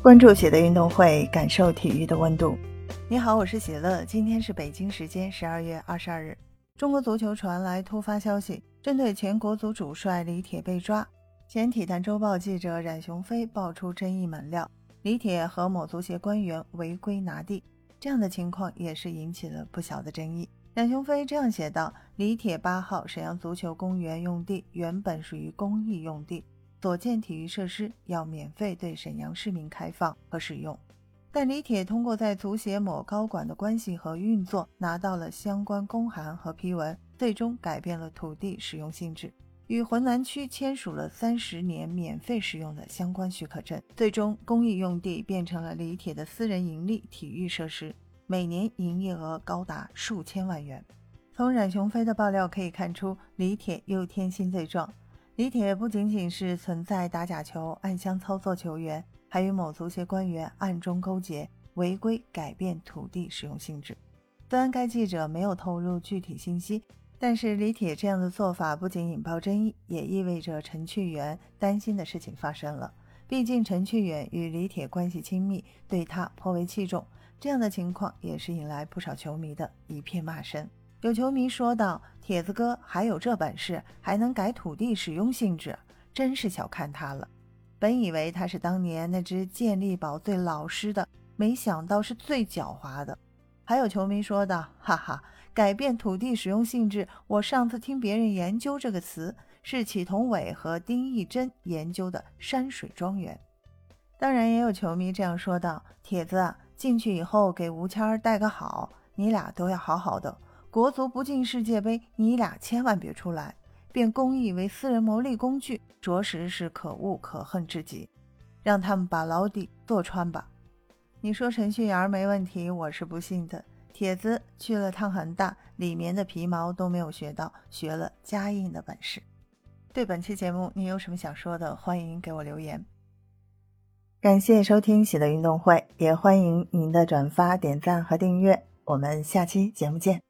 关注喜乐运动会，感受体育的温度。你好，我是喜乐。今天是北京时间十二月二十二日。中国足球传来突发消息，针对前国足主帅李铁被抓，前体坛周报记者冉雄飞爆出争议猛料：李铁和某足协官员违规拿地。这样的情况也是引起了不小的争议。冉雄飞这样写道：李铁八号沈阳足球公园用地原本属于公益用地。所建体育设施要免费对沈阳市民开放和使用，但李铁通过在足协某高管的关系和运作，拿到了相关公函和批文，最终改变了土地使用性质，与浑南区签署了三十年免费使用的相关许可证，最终公益用地变成了李铁的私人盈利体育设施，每年营业额高达数千万元。从冉雄飞的爆料可以看出，李铁又添新罪状。李铁不仅仅是存在打假球、暗箱操作球员，还与某足协官员暗中勾结，违规改变土地使用性质。虽然该记者没有透露具体信息，但是李铁这样的做法不仅引爆争议，也意味着陈去元担心的事情发生了。毕竟陈去远与李铁关系亲密，对他颇为器重，这样的情况也是引来不少球迷的一片骂声。有球迷说道：“铁子哥还有这本事，还能改土地使用性质，真是小看他了。本以为他是当年那只健力宝最老实的，没想到是最狡猾的。”还有球迷说道：“哈哈，改变土地使用性质，我上次听别人研究这个词，是祁同伟和丁义珍研究的山水庄园。”当然，也有球迷这样说道：“铁子进去以后给吴谦儿带个好，你俩都要好好的。”国足不进世界杯，你俩千万别出来！变公益为私人牟利工具，着实是可恶可恨至极。让他们把牢底坐穿吧！你说程序员没问题，我是不信的。铁子去了趟恒大，里面的皮毛都没有学到，学了加印的本事。对本期节目，你有什么想说的？欢迎给我留言。感谢收听喜乐运动会，也欢迎您的转发、点赞和订阅。我们下期节目见。